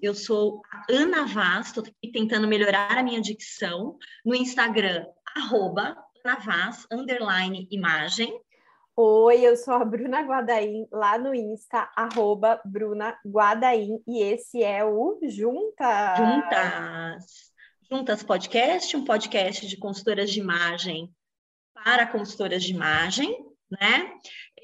Eu sou a Ana Vaz, estou aqui tentando melhorar a minha dicção. No Instagram, arroba Ana Vaz, underline imagem. Oi, eu sou a Bruna Guadaim, lá no Insta, arroba Bruna Guadaim, e esse é o Juntas. Juntas. Juntas Podcast, um podcast de consultoras de imagem para consultoras de imagem, né?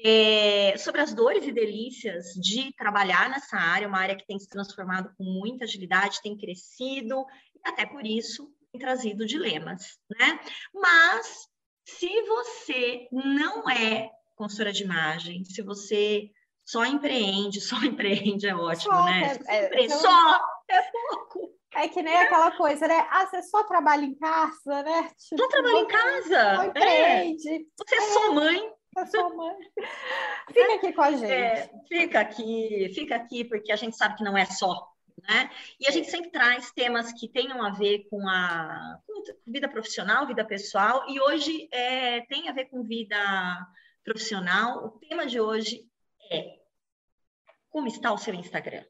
É, sobre as dores e delícias de trabalhar nessa área, uma área que tem se transformado com muita agilidade, tem crescido, e até por isso tem trazido dilemas, né? Mas se você não é consultora de imagem, se você só empreende, só empreende é ótimo, só, né? É, é, empreende, então... Só é pouco. É que nem aquela coisa, né? Ah, você só trabalha em casa, né? Tipo, só trabalha em casa. Só empreende. É. Você é, só mãe. É sua mãe. Fica aqui com a gente. É, fica aqui, fica aqui, porque a gente sabe que não é só. Né? E a gente sempre traz temas que tenham a ver com a com vida profissional, vida pessoal, e hoje é, tem a ver com vida profissional. O tema de hoje é como está o seu Instagram?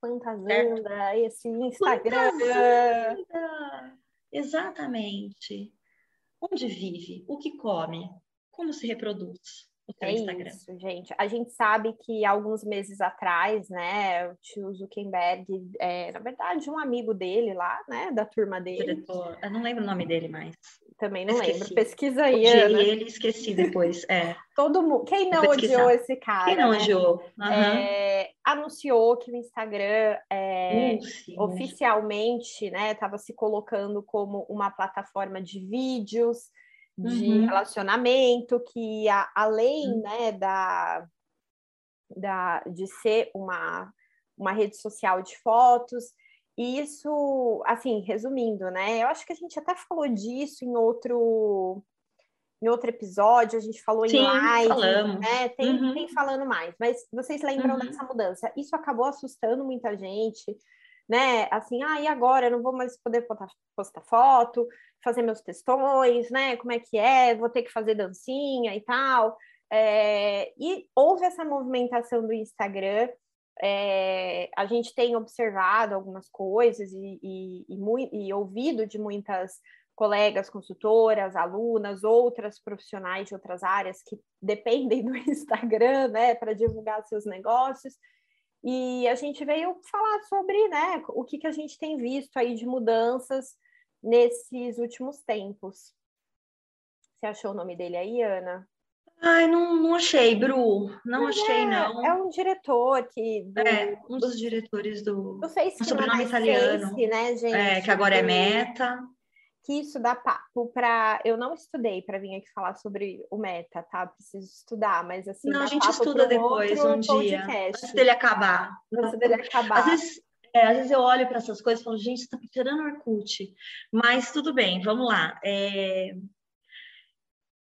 Quantas anda esse Instagram? Exatamente. Onde vive? O que come? Como se reproduz? o teu é Instagram. Isso, gente. A gente sabe que alguns meses atrás, né, o tio Zuckerberg, é, na verdade, um amigo dele lá, né, da turma dele. Diretor, eu não lembro o nome dele mais. Também não esqueci. lembro. Pesquisa aí. Odiei ele esqueci depois. É. Todo mundo. Quem não odiou esse cara? Quem não né? odiou? Uhum. É, anunciou que o Instagram é, oficialmente, né, estava se colocando como uma plataforma de vídeos de uhum. relacionamento, que a, além uhum. né, da, da, de ser uma, uma rede social de fotos, isso, assim, resumindo, né? Eu acho que a gente até falou disso em outro em outro episódio, a gente falou Sim, em live, falamos. né? Tem, uhum. tem falando mais, mas vocês lembram uhum. dessa mudança? Isso acabou assustando muita gente, né? Assim, ah, e agora? Eu não vou mais poder postar, foto, fazer meus textões, né? Como é que é? Vou ter que fazer dancinha e tal. É, e houve essa movimentação do Instagram. É, a gente tem observado algumas coisas e, e, e, e ouvido de muitas colegas consultoras, alunas, outras profissionais de outras áreas que dependem do Instagram, né, para divulgar seus negócios. E a gente veio falar sobre né, o que, que a gente tem visto aí de mudanças nesses últimos tempos. Você achou o nome dele aí, Ana? Ai, não, não achei, Bru. Não Mas achei, é, não. É um diretor que. Do, é, um dos diretores do. Do Face, um sobrenome italiano. Face, né, gente? É, que agora é Meta que isso dá papo para. Eu não estudei para vir aqui falar sobre o meta, tá? Preciso estudar, mas assim. Não, a gente estuda depois, um dia. Antes dele acabar. Antes dele acabar. Às vezes, é, às vezes eu olho para essas coisas e falo, gente, está tirando Orkut. Mas tudo bem, vamos lá. É...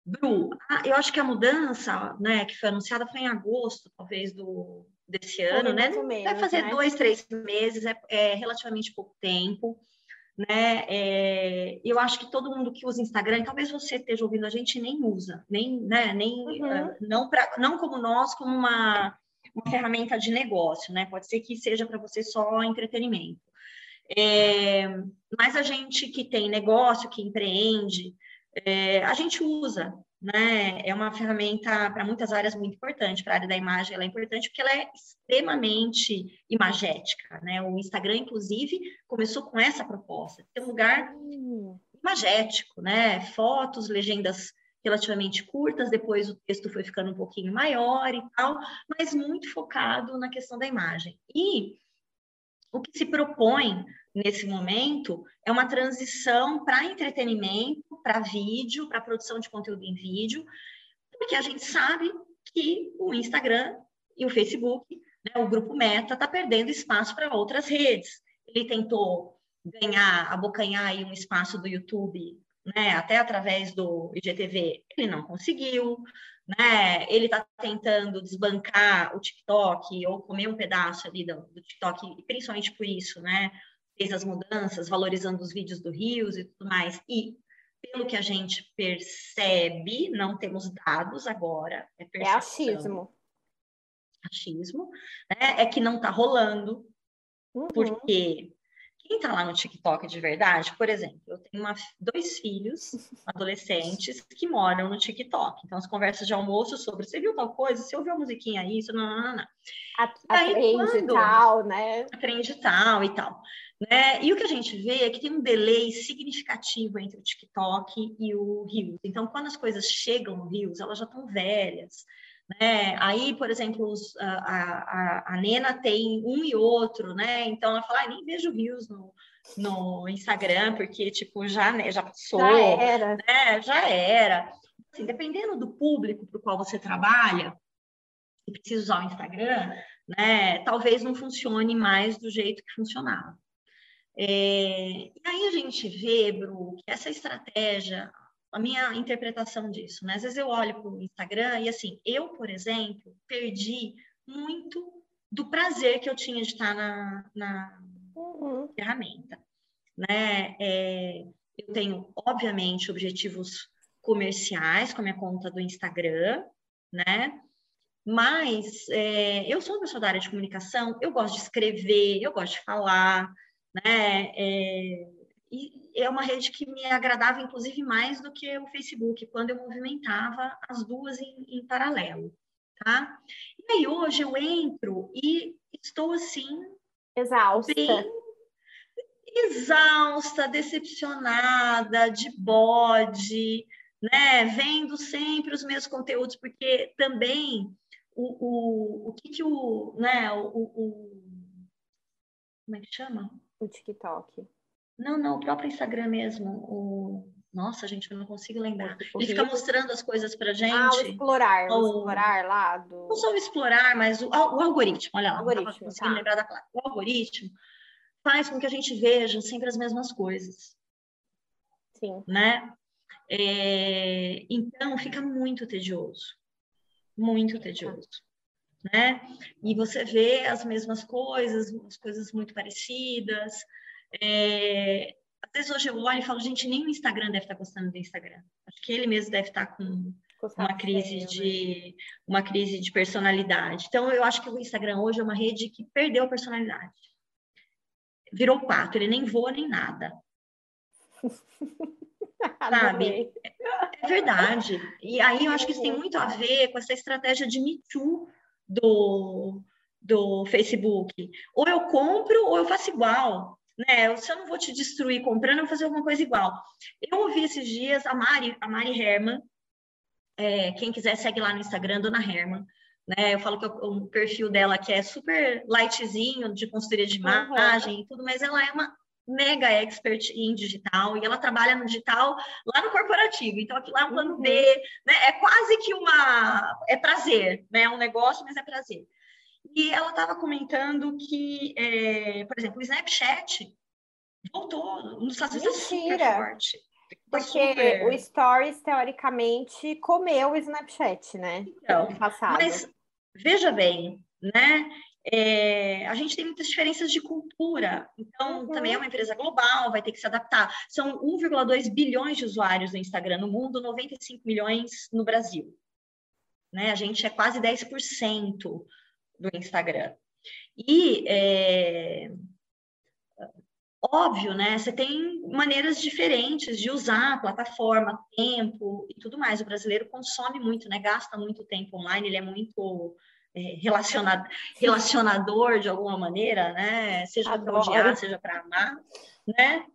Bru, eu acho que a mudança, né, que foi anunciada foi em agosto, talvez, do, desse ano, né? Menos, Vai fazer né? dois, três meses, é, é relativamente pouco tempo né? É, eu acho que todo mundo que usa Instagram, talvez você esteja ouvindo a gente nem usa, nem, né? Nem uhum. uh, não pra, não como nós, como uma, uma ferramenta de negócio, né? Pode ser que seja para você só entretenimento. É, mas a gente que tem negócio, que empreende, é, a gente usa, né? É uma ferramenta para muitas áreas muito importante. Para a área da imagem, ela é importante porque ela é extremamente imagética, né? O Instagram, inclusive, começou com essa proposta, ter um lugar imagético, né? Fotos, legendas relativamente curtas, depois o texto foi ficando um pouquinho maior e tal, mas muito focado na questão da imagem. E o que se propõe nesse momento é uma transição para entretenimento, para vídeo, para produção de conteúdo em vídeo, porque a gente sabe que o Instagram e o Facebook, né, o grupo Meta, está perdendo espaço para outras redes. Ele tentou ganhar, abocanhar aí um espaço do YouTube, né, até através do IGTV, ele não conseguiu, né? Ele está tentando desbancar o TikTok ou comer um pedaço ali do, do TikTok, principalmente por isso, né? fez as mudanças, valorizando os vídeos do Rios e tudo mais. E, pelo que a gente percebe, não temos dados agora. É, é achismo. Achismo. Né? É que não está rolando. Uhum. Porque quem está lá no TikTok de verdade, por exemplo, eu tenho uma, dois filhos adolescentes que moram no TikTok. Então, as conversas de almoço sobre você viu tal coisa, você ouviu a musiquinha isso, não, não, não, não. Aprende quando, tal, né? Aprende tal e tal. Né? E o que a gente vê é que tem um delay significativo entre o TikTok e o Reels. Então, quando as coisas chegam no Reels, elas já estão velhas. Né? Aí, por exemplo, os, a, a, a, Nena tem um e outro, né? Então ela fala, ah, nem vejo Reels no, no Instagram, porque, tipo, já, né, já passou. Já era. Né? Já era. Assim, dependendo do público para o qual você trabalha, e precisa usar o Instagram, né? Talvez não funcione mais do jeito que funcionava. É, e aí a gente vê, Bru, que essa estratégia, a minha interpretação disso, né? Às vezes eu olho para o Instagram e assim, eu, por exemplo, perdi muito do prazer que eu tinha de estar na, na uhum. ferramenta, né? É, eu tenho, obviamente, objetivos comerciais com a minha conta do Instagram, né? Mas é, eu sou uma pessoa da área de comunicação, eu gosto de escrever, eu gosto de falar, né? É, e é uma rede que me agradava, inclusive, mais do que o Facebook, quando eu movimentava as duas em, em paralelo, tá? E aí, hoje eu entro e estou, assim... Exausta. Bem exausta, decepcionada, de bode, né? Vendo sempre os meus conteúdos, porque também o, o, o que que o, né, o, o como é que chama? O TikTok. Não, não, o próprio Instagram mesmo. O... Nossa, gente, eu não consigo lembrar. Ele fica mostrando as coisas pra gente. Ah, o explorar, o, o explorar lá do. Não só o explorar, mas o, o algoritmo, olha lá, algoritmo, tá. lembrar da placa. O algoritmo faz com que a gente veja sempre as mesmas coisas. Sim. Né? É... Então, fica muito tedioso. Muito tedioso né? E você vê as mesmas coisas, as coisas muito parecidas. É... Às vezes hoje eu olho e falo, gente, nem o Instagram deve estar gostando do Instagram. Acho que ele mesmo deve estar com uma crise de uma crise de personalidade. Então eu acho que o Instagram hoje é uma rede que perdeu a personalidade. Virou pato, ele nem voa nem nada. Sabe? É, é verdade. E aí eu acho que isso tem muito a ver com essa estratégia de Me Too do, do Facebook. Ou eu compro ou eu faço igual. Né? Se eu não vou te destruir comprando, eu vou fazer alguma coisa igual. Eu ouvi esses dias a Mari, a Mari Herman, é, quem quiser segue lá no Instagram, Dona Herman. Né? Eu falo que o, o perfil dela que é super lightzinho, de consultoria de imagem uhum. e tudo, mas ela é uma mega expert em digital e ela trabalha no digital lá no corporativo. Então, aqui lá é um plano B, uhum. né? É quase que uma. É prazer, né? É um negócio, mas é prazer. E ela estava comentando que, é, por exemplo, o Snapchat voltou nos Estados Unidos super forte. Tá Porque super... o Stories, teoricamente, comeu o Snapchat, né? Então, passado. Mas, veja bem, né? É, a gente tem muitas diferenças de cultura, então uhum. também é uma empresa global, vai ter que se adaptar. São 1,2 bilhões de usuários no Instagram no mundo, 95 milhões no Brasil. Né? A gente é quase 10% do Instagram. E é, óbvio, né? Você tem maneiras diferentes de usar a plataforma, tempo e tudo mais. O brasileiro consome muito, né? Gasta muito tempo online, ele é muito é, relacionado, relacionador de alguma maneira, né? Seja para odiar, seja para amar, né?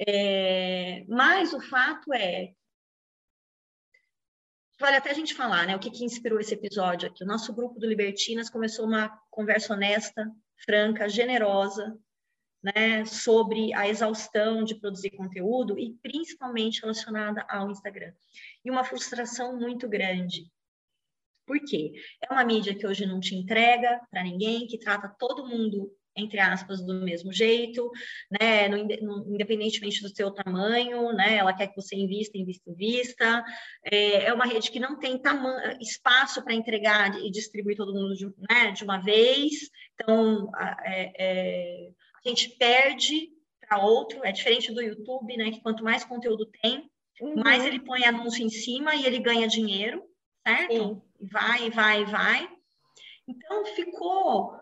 É, mas o fato é vale até a gente falar, né? O que, que inspirou esse episódio aqui? O nosso grupo do Libertinas começou uma conversa honesta, franca, generosa, né? Sobre a exaustão de produzir conteúdo e principalmente relacionada ao Instagram. E uma frustração muito grande por quê? É uma mídia que hoje não te entrega para ninguém, que trata todo mundo entre aspas, do mesmo jeito, né, no, no, independentemente do seu tamanho, né, ela quer que você invista, invista, invista, é, é uma rede que não tem espaço para entregar e distribuir todo mundo de, né, de uma vez, então é, é, a gente perde para outro, é diferente do YouTube, né, que quanto mais conteúdo tem, uhum. mais ele põe anúncio em cima e ele ganha dinheiro, certo? Sim. Vai, vai, vai. Então ficou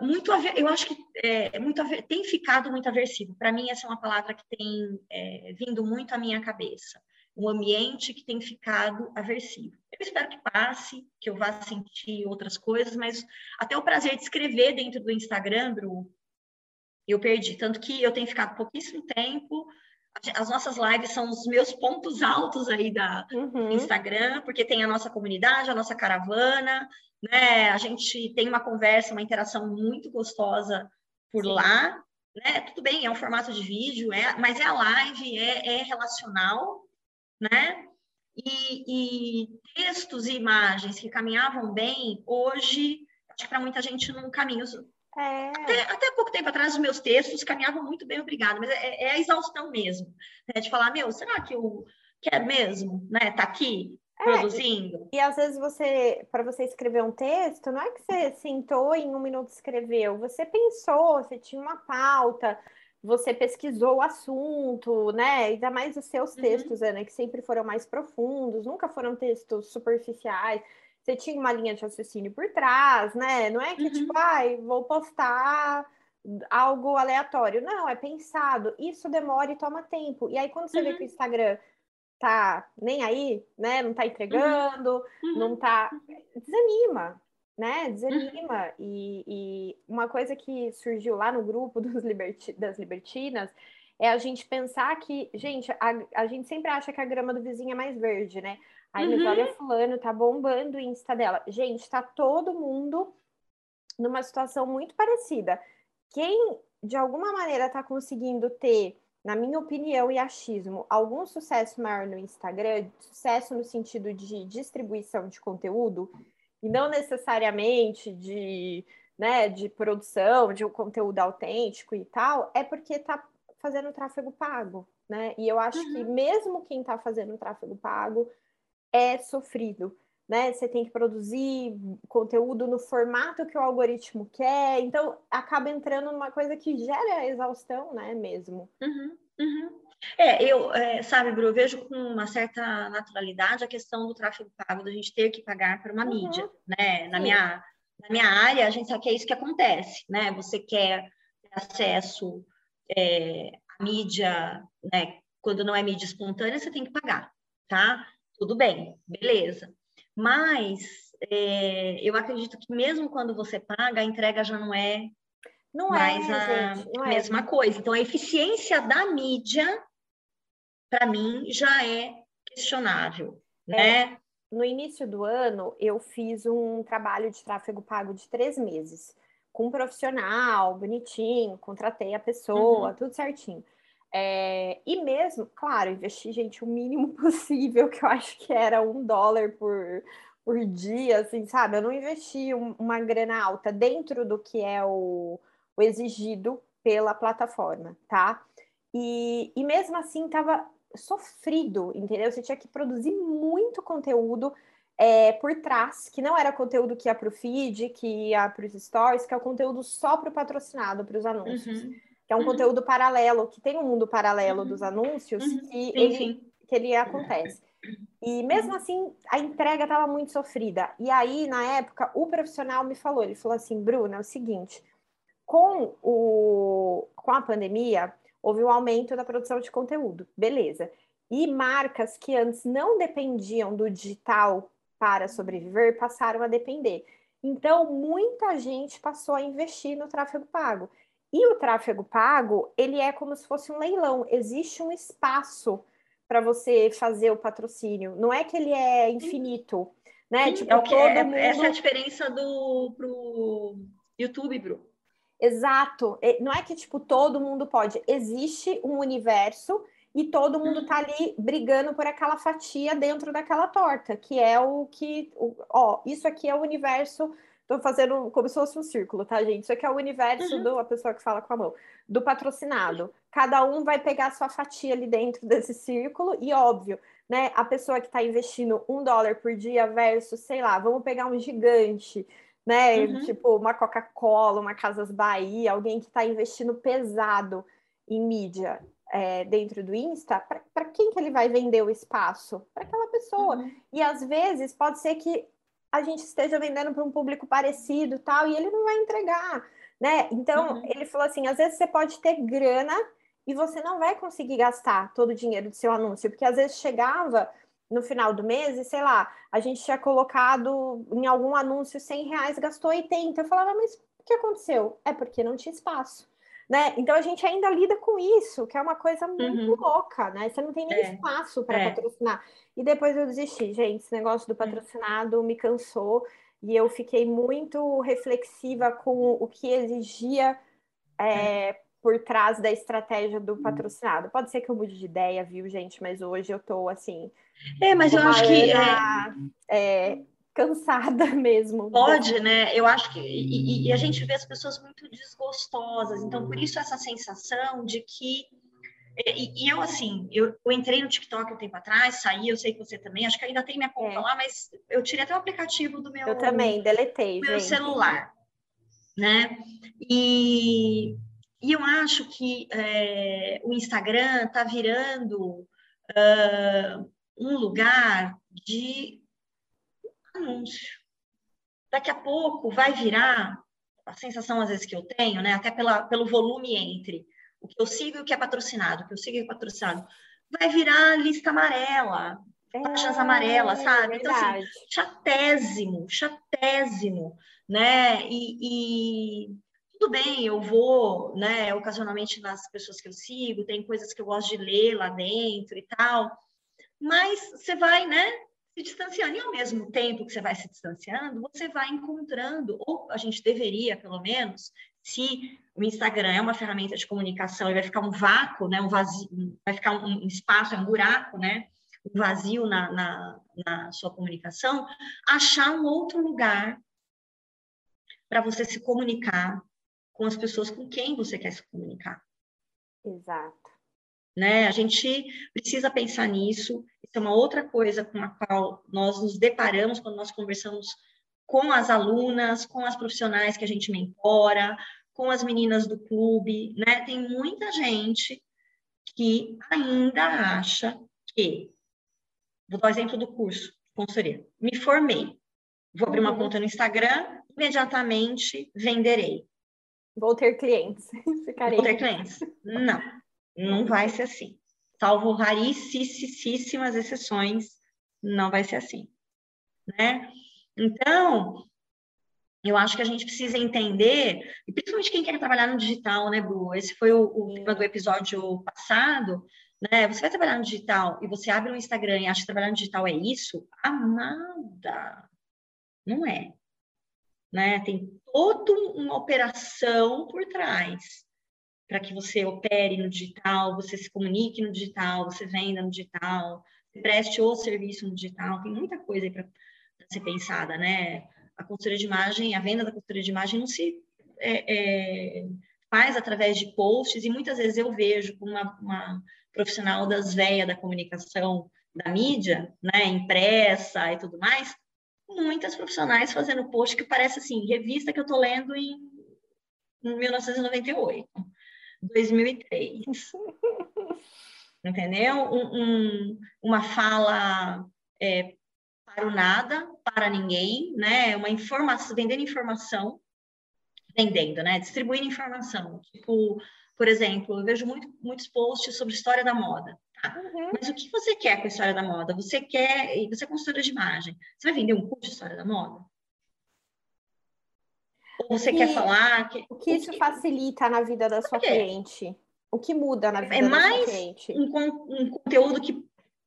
muito eu acho que é, muito tem ficado muito aversivo. Para mim, essa é uma palavra que tem é, vindo muito à minha cabeça. Um ambiente que tem ficado aversivo. Eu espero que passe, que eu vá sentir outras coisas, mas até o prazer de escrever dentro do Instagram, Bru, eu perdi. Tanto que eu tenho ficado pouquíssimo tempo. As nossas lives são os meus pontos altos aí da uhum. Instagram, porque tem a nossa comunidade, a nossa caravana, né? A gente tem uma conversa, uma interação muito gostosa por Sim. lá, né? Tudo bem, é um formato de vídeo, é, mas é a live, é, é relacional, né? E, e, textos e imagens que caminhavam bem, hoje, acho que para muita gente não caminha. É. Até, até pouco tempo atrás, os meus textos caminhavam muito bem, obrigada, mas é, é a exaustão mesmo, né? De falar, meu, será que eu quero mesmo, né? Tá aqui é, produzindo. E às vezes você, para você escrever um texto, não é que você sentou e em um minuto escreveu, você pensou, você tinha uma pauta, você pesquisou o assunto, né? Ainda mais os seus uhum. textos, Ana, que sempre foram mais profundos, nunca foram textos superficiais. Você tinha uma linha de raciocínio por trás, né? Não é que, tipo, uhum. tipo, ai, vou postar algo aleatório. Não, é pensado. Isso demora e toma tempo. E aí, quando você uhum. vê que o Instagram tá nem aí, né? Não tá entregando, uhum. não tá. Desanima, né? Desanima. Uhum. E, e, uma coisa que surgiu lá no grupo dos liberti... das libertinas é a gente pensar que, gente, a, a gente sempre acha que a grama do vizinho é mais verde, né? Aí, uhum. mas olha, fulano tá bombando o Insta dela. Gente, tá todo mundo numa situação muito parecida. Quem, de alguma maneira, tá conseguindo ter na minha opinião e achismo, algum sucesso maior no Instagram, sucesso no sentido de distribuição de conteúdo, e não necessariamente de, né, de produção, de um conteúdo autêntico e tal, é porque está fazendo tráfego pago, né? E eu acho uhum. que mesmo quem está fazendo tráfego pago é sofrido, né? Você tem que produzir conteúdo no formato que o algoritmo quer, então acaba entrando numa coisa que gera exaustão, né? Mesmo. Uhum, uhum. É, eu, é, sabe, Bru, eu vejo com uma certa naturalidade a questão do tráfego pago, da gente ter que pagar por uma uhum. mídia, né? Na minha, na minha área, a gente sabe que é isso que acontece, né? Você quer acesso é, à mídia, né? Quando não é mídia espontânea, você tem que pagar, tá? Tudo bem, beleza. Mas é, eu acredito que mesmo quando você paga, a entrega já não é não é, mais é, a gente, não mesma é. coisa. Então, a eficiência da mídia, para mim, já é questionável, é. né? No início do ano, eu fiz um trabalho de tráfego pago de três meses, com um profissional, bonitinho, contratei a pessoa, uhum. tudo certinho. É, e mesmo, claro, investi, gente, o mínimo possível, que eu acho que era um dólar por, por dia, assim, sabe? Eu não investi um, uma grana alta dentro do que é o, o exigido pela plataforma, tá? E, e mesmo assim, tava sofrido, entendeu? Você tinha que produzir muito conteúdo é, por trás, que não era conteúdo que ia para o feed, que ia para os stories, que é o conteúdo só para o patrocinado, para os anúncios. Uhum que é um uhum. conteúdo paralelo, que tem um mundo paralelo uhum. dos anúncios, uhum. que, ele, que ele acontece. E mesmo assim, a entrega estava muito sofrida. E aí, na época, o profissional me falou, ele falou assim, Bruna, é o seguinte, com, o, com a pandemia, houve um aumento da produção de conteúdo, beleza. E marcas que antes não dependiam do digital para sobreviver, passaram a depender. Então, muita gente passou a investir no tráfego pago. E o tráfego pago, ele é como se fosse um leilão, existe um espaço para você fazer o patrocínio. Não é que ele é infinito, né? Sim, tipo, é todo é, mundo... Essa é a diferença do pro YouTube, Bru. Exato. Não é que tipo todo mundo pode. Existe um universo e todo mundo tá ali brigando por aquela fatia dentro daquela torta, que é o que, o, ó, isso aqui é o universo Tô fazendo como se fosse um círculo, tá, gente? Isso aqui é o universo uhum. do a pessoa que fala com a mão, do patrocinado. Cada um vai pegar a sua fatia ali dentro desse círculo, e óbvio, né? A pessoa que está investindo um dólar por dia versus, sei lá, vamos pegar um gigante, né? Uhum. Tipo uma Coca-Cola, uma Casas Bahia, alguém que está investindo pesado em mídia. É, dentro do Insta, para quem que ele vai vender o espaço? Para aquela pessoa. Uhum. E às vezes pode ser que a gente esteja vendendo para um público parecido tal, e ele não vai entregar, né? Então, uhum. ele falou assim: às vezes você pode ter grana e você não vai conseguir gastar todo o dinheiro do seu anúncio, porque às vezes chegava no final do mês e, sei lá, a gente tinha colocado em algum anúncio 100 reais, gastou 80. Eu falava, mas o que aconteceu? É porque não tinha espaço. Né? Então a gente ainda lida com isso, que é uma coisa muito uhum. louca, né? Você não tem nem é. espaço para é. patrocinar. E depois eu desisti, gente. Esse negócio do patrocinado me cansou e eu fiquei muito reflexiva com o que exigia é, por trás da estratégia do patrocinado. Pode ser que eu mude de ideia, viu, gente? Mas hoje eu tô assim. É, mas eu acho que. É... é cansada mesmo. Pode, né? Eu acho que. E, e, a gente vê as pessoas muito desgostosas. Então, por isso, essa sensação de que. E, e eu, assim, eu, eu, entrei no TikTok um tempo atrás, saí, eu sei que você também, acho que ainda tem minha conta é. lá, mas eu tirei até o aplicativo do meu. Eu também, deletei. meu gente. celular. Né? E, e eu acho que é, o Instagram está virando uh, um lugar de anúncio. Daqui a pouco vai virar a sensação às vezes que eu tenho, né, até pela, pelo volume entre o que eu sigo e o que é patrocinado, o que eu sigo e o que é patrocinado, vai virar lista amarela, páginas é, amarelas, sabe? Então, assim, chatésimo, chatésimo, né? E, e, tudo bem, eu vou, né, ocasionalmente nas pessoas que eu sigo, tem coisas que eu gosto de ler lá dentro e tal, mas você vai, né, se distanciando. E ao mesmo tempo que você vai se distanciando, você vai encontrando, ou a gente deveria, pelo menos, se o Instagram é uma ferramenta de comunicação e vai ficar um vácuo, né, um vazio, vai ficar um espaço, um buraco, né, um vazio na, na, na sua comunicação, achar um outro lugar para você se comunicar com as pessoas com quem você quer se comunicar. Exato. Né? A gente precisa pensar nisso. Isso é uma outra coisa com a qual nós nos deparamos quando nós conversamos com as alunas, com as profissionais que a gente mentora, com as meninas do clube, né? Tem muita gente que ainda acha que, vou dar o exemplo do curso consultoria, me formei, vou abrir uma uhum. conta no Instagram, imediatamente venderei. Vou ter clientes. Ficarei. Vou ter clientes. Não, não vai ser assim. Salvo raríssimas exceções, não vai ser assim. Né? Então, eu acho que a gente precisa entender, e principalmente quem quer trabalhar no digital, né, Bru? Esse foi o, o tema do episódio passado, né? Você vai trabalhar no digital e você abre um Instagram e acha que trabalhar no digital é isso? Amada! Não é. Né? Tem toda uma operação por trás para que você opere no digital, você se comunique no digital, você venda no digital, preste o serviço no digital. Tem muita coisa para ser pensada, né? A consultoria de imagem, a venda da consultoria de imagem não se é, é, faz através de posts e muitas vezes eu vejo uma, uma profissional das veias da comunicação da mídia, né, impressa e tudo mais, muitas profissionais fazendo post que parece assim, revista que eu estou lendo em 1998, 2003. Entendeu? Um, um, uma fala é, para o nada, para ninguém, né? Uma informação, vendendo informação, vendendo, né? Distribuindo informação. Tipo, por exemplo, eu vejo muito, muitos posts sobre história da moda. Uhum. Mas o que você quer com a história da moda? Você quer, você é consultora de imagem, você vai vender um curso de história da moda? Você quer falar? Que, o que isso que... facilita na vida da sua cliente? O que muda na vida é da sua cliente? É mais um conteúdo que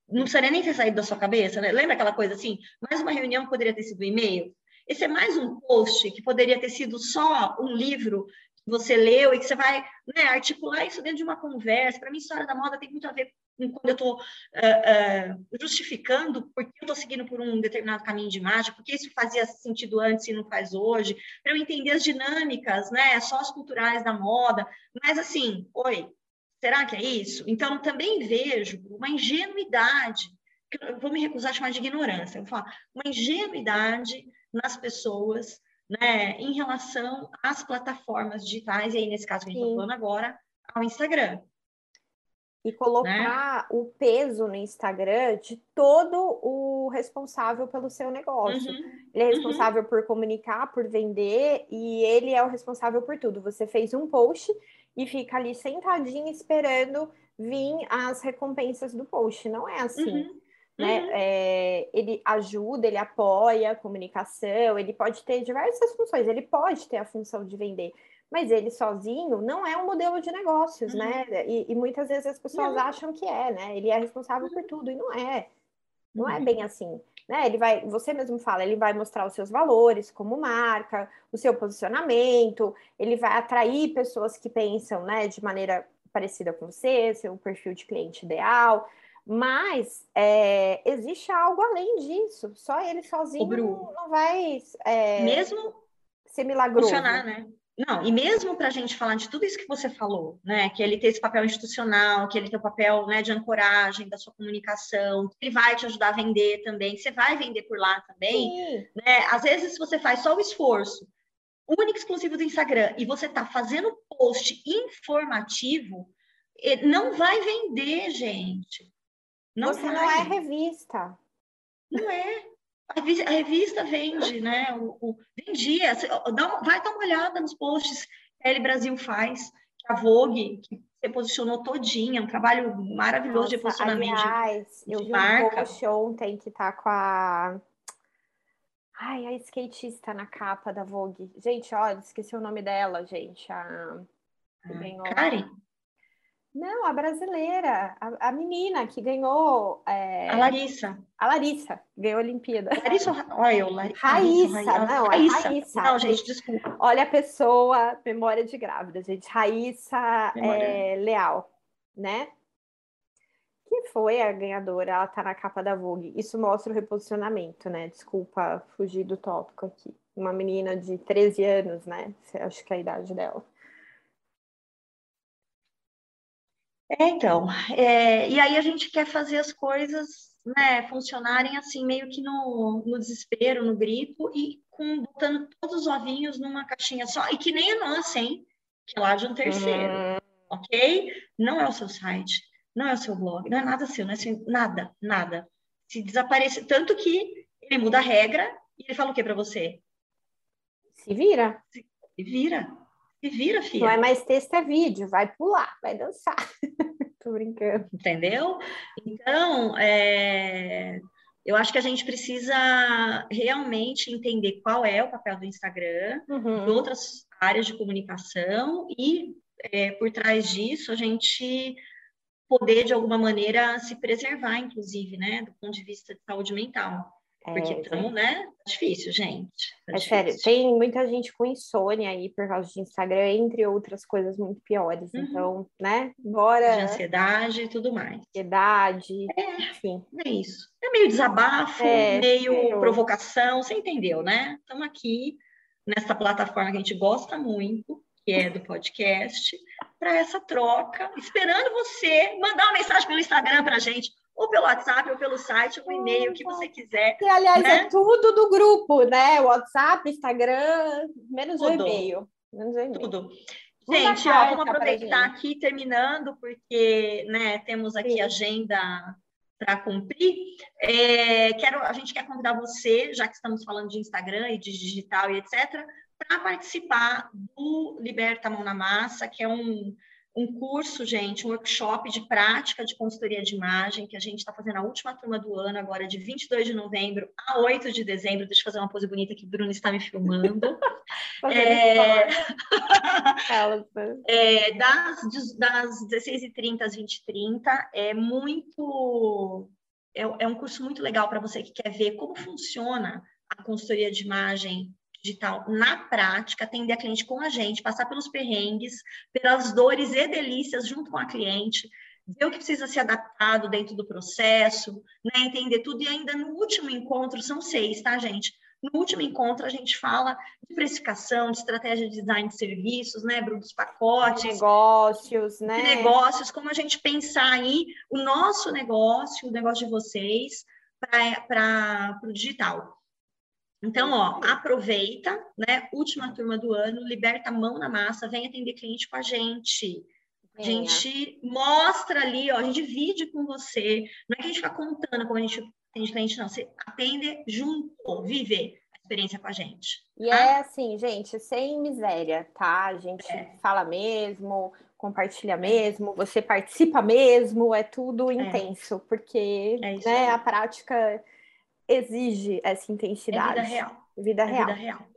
não precisaria nem ter saído da sua cabeça, né? Lembra aquela coisa assim? Mais uma reunião poderia ter sido um e-mail? Esse é mais um post que poderia ter sido só um livro você leu e que você vai né, articular isso dentro de uma conversa. Para mim, história da moda tem muito a ver quando eu estou uh, uh, justificando porque eu estou seguindo por um determinado caminho de imagem, porque isso fazia sentido antes e não faz hoje, para eu entender as dinâmicas, né, socioculturais da moda, mas assim, oi, será que é isso? Então, também vejo uma ingenuidade, que eu vou me recusar a chamar de ignorância, eu vou falar, uma ingenuidade nas pessoas, né, em relação às plataformas digitais, e aí nesse caso que a gente está falando agora, ao Instagram. E colocar né? o peso no Instagram de todo o responsável pelo seu negócio. Uhum. Ele é uhum. responsável uhum. por comunicar, por vender, e ele é o responsável por tudo. Você fez um post e fica ali sentadinho esperando vir as recompensas do post. Não é assim. Uhum. Né? Uhum. É, ele ajuda, ele apoia a comunicação, ele pode ter diversas funções, ele pode ter a função de vender, mas ele sozinho não é um modelo de negócios, né? uhum. né? E, e, muitas vezes as pessoas acham que é, né? Ele é responsável por tudo e não é. Não é uhum. bem assim, né? Ele vai, você mesmo fala, ele vai mostrar os seus valores como marca, o seu posicionamento, ele vai atrair pessoas que pensam, né, de maneira parecida com você, seu perfil de cliente ideal. Mas é, existe algo além disso. Só ele sozinho não, não, vai é, mesmo ser milagroso. Funcionar, né? Não, e mesmo para a gente falar de tudo isso que você falou, né? Que ele tem esse papel institucional, que ele tem o papel né, de ancoragem da sua comunicação, que ele vai te ajudar a vender também, você vai vender por lá também. Sim. Né? Às vezes, se você faz só o esforço único exclusivo do Instagram e você está fazendo post informativo, não vai vender, gente. Não você não é revista. Não é. A revista vende, né? O, o, vendia. Dá, vai dar uma olhada nos posts que a L Brasil faz, que a Vogue, que se posicionou todinha, um trabalho maravilhoso Nossa, de posicionamento. Aliás, de, eu vi marca. um post ontem que tá com a. Ai, a skatista na capa da Vogue. Gente, olha, esqueci o nome dela, gente. A... Ah, Karen? Não, a brasileira, a, a menina que ganhou. É... A Larissa. A Larissa, ganhou a Olimpíada. Larissa, olha eu, Larissa. Raíssa, não, Raíssa. é Raíssa. Não, gente, desculpa. Olha a pessoa, memória de grávida, gente. Raíssa é, Leal, né? Que foi a ganhadora, ela tá na capa da Vogue. Isso mostra o reposicionamento, né? Desculpa fugir do tópico aqui. Uma menina de 13 anos, né? Acho que é a idade dela. É, então, é, e aí a gente quer fazer as coisas né, funcionarem assim, meio que no, no desespero, no grito, e com, botando todos os ovinhos numa caixinha só, e que nem a nossa, hein? Que é lá de um terceiro, uhum. ok? Não é o seu site, não é o seu blog, não é nada seu, não é seu, nada, nada. Se desaparecer, tanto que ele muda a regra e ele fala o que para você? Se vira. Se vira. Se vira, filha. Não é mais texto, é vídeo. Vai pular, vai dançar. Tô brincando. Entendeu? Então, é... eu acho que a gente precisa realmente entender qual é o papel do Instagram, uhum. de outras áreas de comunicação e, é, por trás disso, a gente poder, de alguma maneira, se preservar, inclusive, né, do ponto de vista de saúde mental. Porque estamos, é, né? Tá difícil, gente. Tá é difícil. sério, tem muita gente com insônia aí por causa de Instagram, entre outras coisas muito piores. Uhum. Então, né? Bora. De ansiedade e tudo mais. Ansiedade, é, enfim. É isso. É meio desabafo, é, meio provocação, você entendeu, né? Estamos aqui nessa plataforma que a gente gosta muito, que é do podcast, para essa troca, esperando você mandar uma mensagem pelo Instagram para a gente ou pelo WhatsApp, ou pelo site, ou e-mail, o que você quiser. E, aliás, né? é tudo do grupo, né? WhatsApp, Instagram, menos tudo. o e-mail. Menos o e-mail. Tudo. Gente, ó, vamos aproveitar aqui, terminando, porque né, temos aqui Sim. agenda para cumprir. É, quero, a gente quer convidar você, já que estamos falando de Instagram e de digital e etc., para participar do Liberta Mão na Massa, que é um um curso, gente, um workshop de prática de consultoria de imagem, que a gente está fazendo a última turma do ano, agora de 22 de novembro a 8 de dezembro. Deixa eu fazer uma pose bonita que o Bruno está me filmando. é... é, das, das 16h30 às 20h30, é muito... É, é um curso muito legal para você que quer ver como funciona a consultoria de imagem digital na prática, atender a cliente com a gente, passar pelos perrengues, pelas dores e delícias junto com a cliente, ver o que precisa ser adaptado dentro do processo, né, entender tudo. E ainda no último encontro, são seis, tá, gente? No último encontro, a gente fala de precificação, de estratégia de design de serviços, né, Bruno, dos pacotes. De negócios, né? De negócios, como a gente pensar aí o nosso negócio, o negócio de vocês, para o digital. Então, ó, aproveita, né? Última turma do ano, liberta a mão na massa, vem atender cliente com a gente. A gente mostra ali, ó, a gente divide com você. Não é que a gente fica contando como a gente atende cliente, não. Você atende junto, viver a experiência com a gente. E tá? é assim, gente, sem miséria, tá? A gente é. fala mesmo, compartilha mesmo, você participa mesmo, é tudo é. intenso, porque é né, a prática exige essa intensidade. É vida real. Vida é real. Vida real.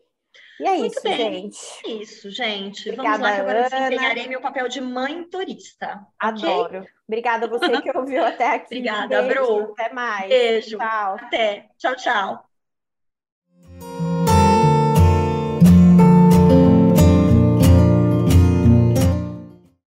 E é Muito isso, bem. gente. É isso, gente. Obrigada, Vamos lá, que agora Ana. desempenharei meu papel de mãe turista. Adoro. Okay? Obrigada a você que ouviu até aqui. Obrigada, Beijo, Bru. Até mais. Beijo. Tchau. Até. Tchau, tchau.